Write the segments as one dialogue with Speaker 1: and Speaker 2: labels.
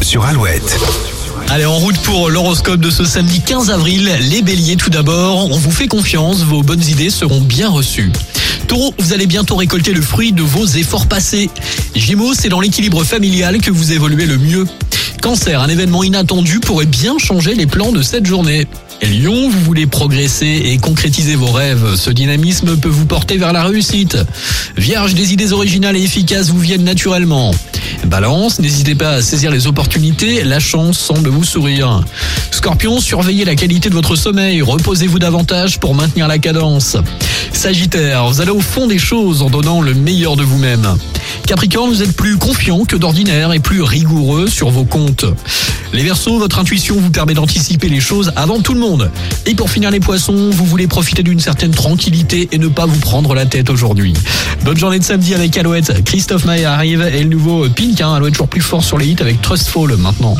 Speaker 1: Sur Alouette.
Speaker 2: Allez, en route pour l'horoscope de ce samedi 15 avril. Les béliers, tout d'abord, on vous fait confiance, vos bonnes idées seront bien reçues. Taureau, vous allez bientôt récolter le fruit de vos efforts passés. Gémeaux, c'est dans l'équilibre familial que vous évoluez le mieux. Cancer, un événement inattendu pourrait bien changer les plans de cette journée. Lion, vous voulez progresser et concrétiser vos rêves. Ce dynamisme peut vous porter vers la réussite. Vierge, des idées originales et efficaces vous viennent naturellement. Balance, n'hésitez pas à saisir les opportunités, la chance semble vous sourire. Scorpion, surveillez la qualité de votre sommeil, reposez-vous davantage pour maintenir la cadence. Sagittaire, vous allez au fond des choses en donnant le meilleur de vous-même. Capricorne, vous êtes plus confiant que d'ordinaire et plus rigoureux sur vos comptes. Les Verseaux, votre intuition vous permet d'anticiper les choses avant tout le monde. Et pour finir les Poissons, vous voulez profiter d'une certaine tranquillité et ne pas vous prendre la tête aujourd'hui. Bonne journée de samedi avec Alouette. Christophe Maé arrive et le nouveau Pink, hein, Alouette toujours plus fort sur les hits avec Trustful maintenant.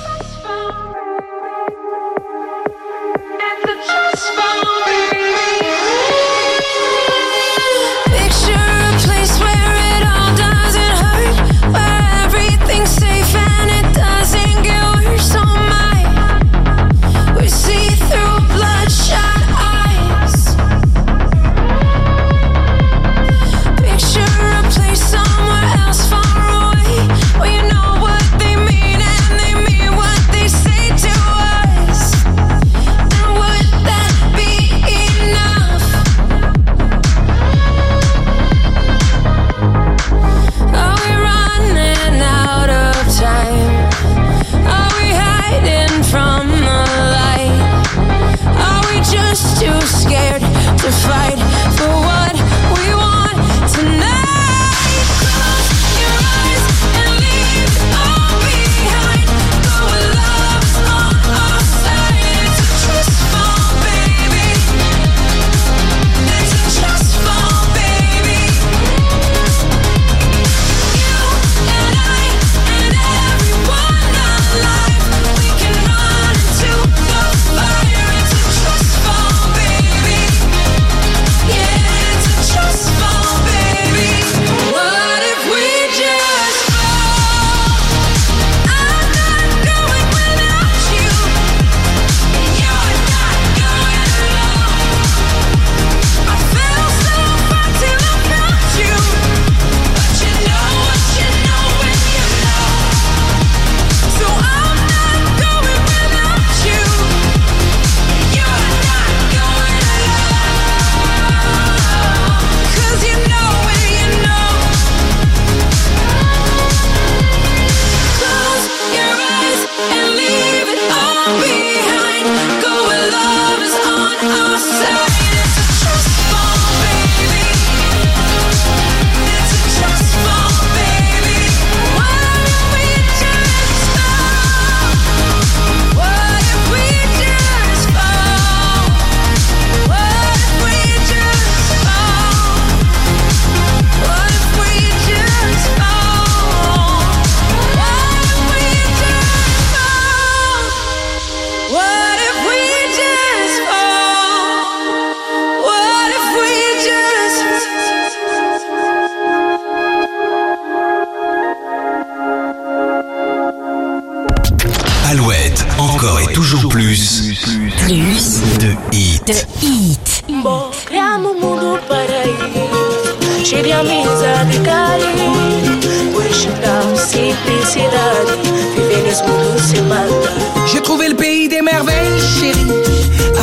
Speaker 3: Hit.
Speaker 4: Um mundo para ir, cheio de amizade e carinho. Hoje dá simplicidade, viver nesse mundo sem maldade.
Speaker 5: J'ai trouvé le pays des merveilles, chérie.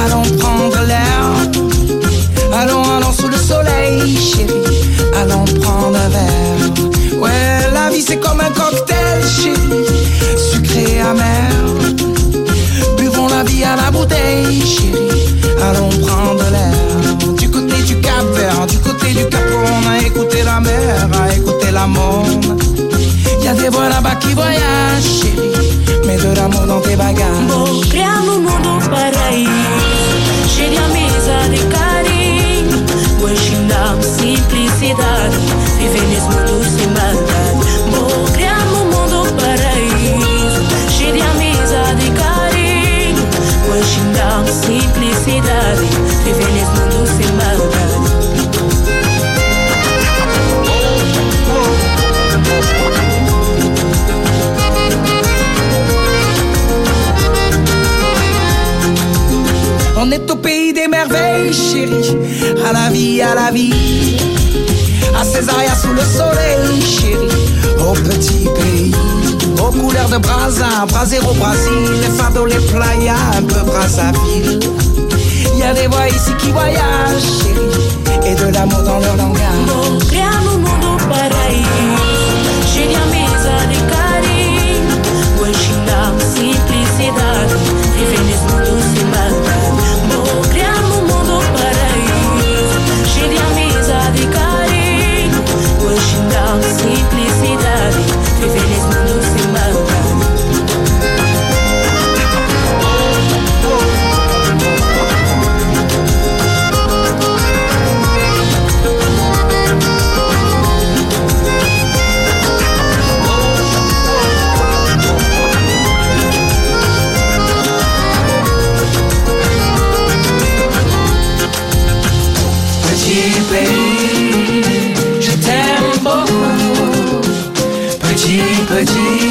Speaker 5: Allons prendre l'air. Voix là-bas À Césaria sous le soleil, chérie, au petit pays. Aux couleurs de Brazza, Brazzero au Brésil, les fardeaux, les playas, un peu Brazzaville. Y a des voix ici qui voyagent, chérie, et de l'amour dans leur langage. Petit, petit,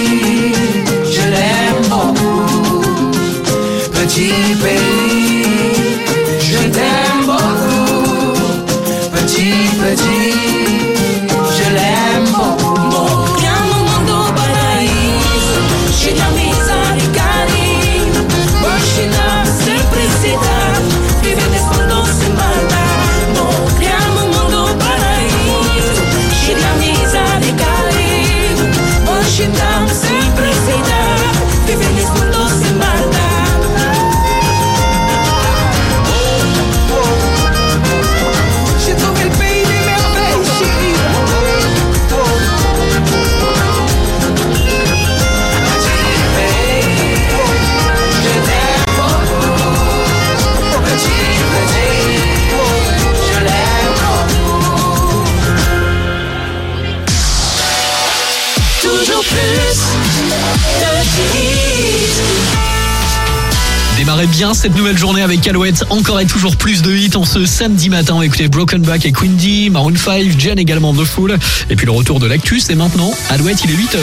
Speaker 2: Démarrez bien cette nouvelle journée avec Alouette. Encore et toujours plus de hits en ce samedi matin. On écouter Broken Back et Quindy, Maroon 5, Jen également de Fool. Et puis le retour de l'actus. Et maintenant, Alouette, il est 8h.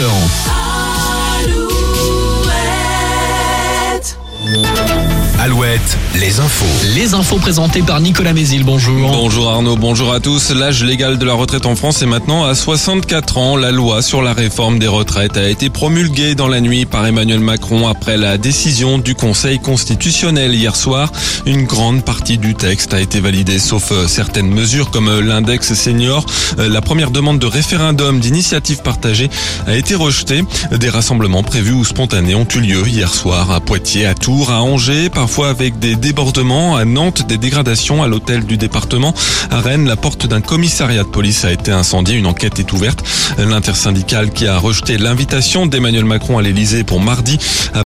Speaker 1: Alouette, les infos.
Speaker 2: Les infos présentées par Nicolas Mézil. Bonjour.
Speaker 6: Bonjour Arnaud, bonjour à tous. L'âge légal de la retraite en France est maintenant à 64 ans. La loi sur la réforme des retraites a été promulguée dans la nuit par Emmanuel Macron après la décision du Conseil constitutionnel hier soir. Une grande partie du texte a été validée sauf euh, certaines mesures comme euh, l'index senior. Euh, La première demande de référendum d'initiative partagée a été rejetée. Des rassemblements prévus ou spontanés ont eu lieu hier soir à Poitiers, à Tours, à Angers, parfois avec des débordements, à Nantes, des dégradations à l'hôtel du département. À Rennes, la porte d'un commissariat de police a été incendiée. Une enquête est ouverte. L'intersyndicale qui a rejeté l'invitation d'Emmanuel Macron à l'Elysée pour mardi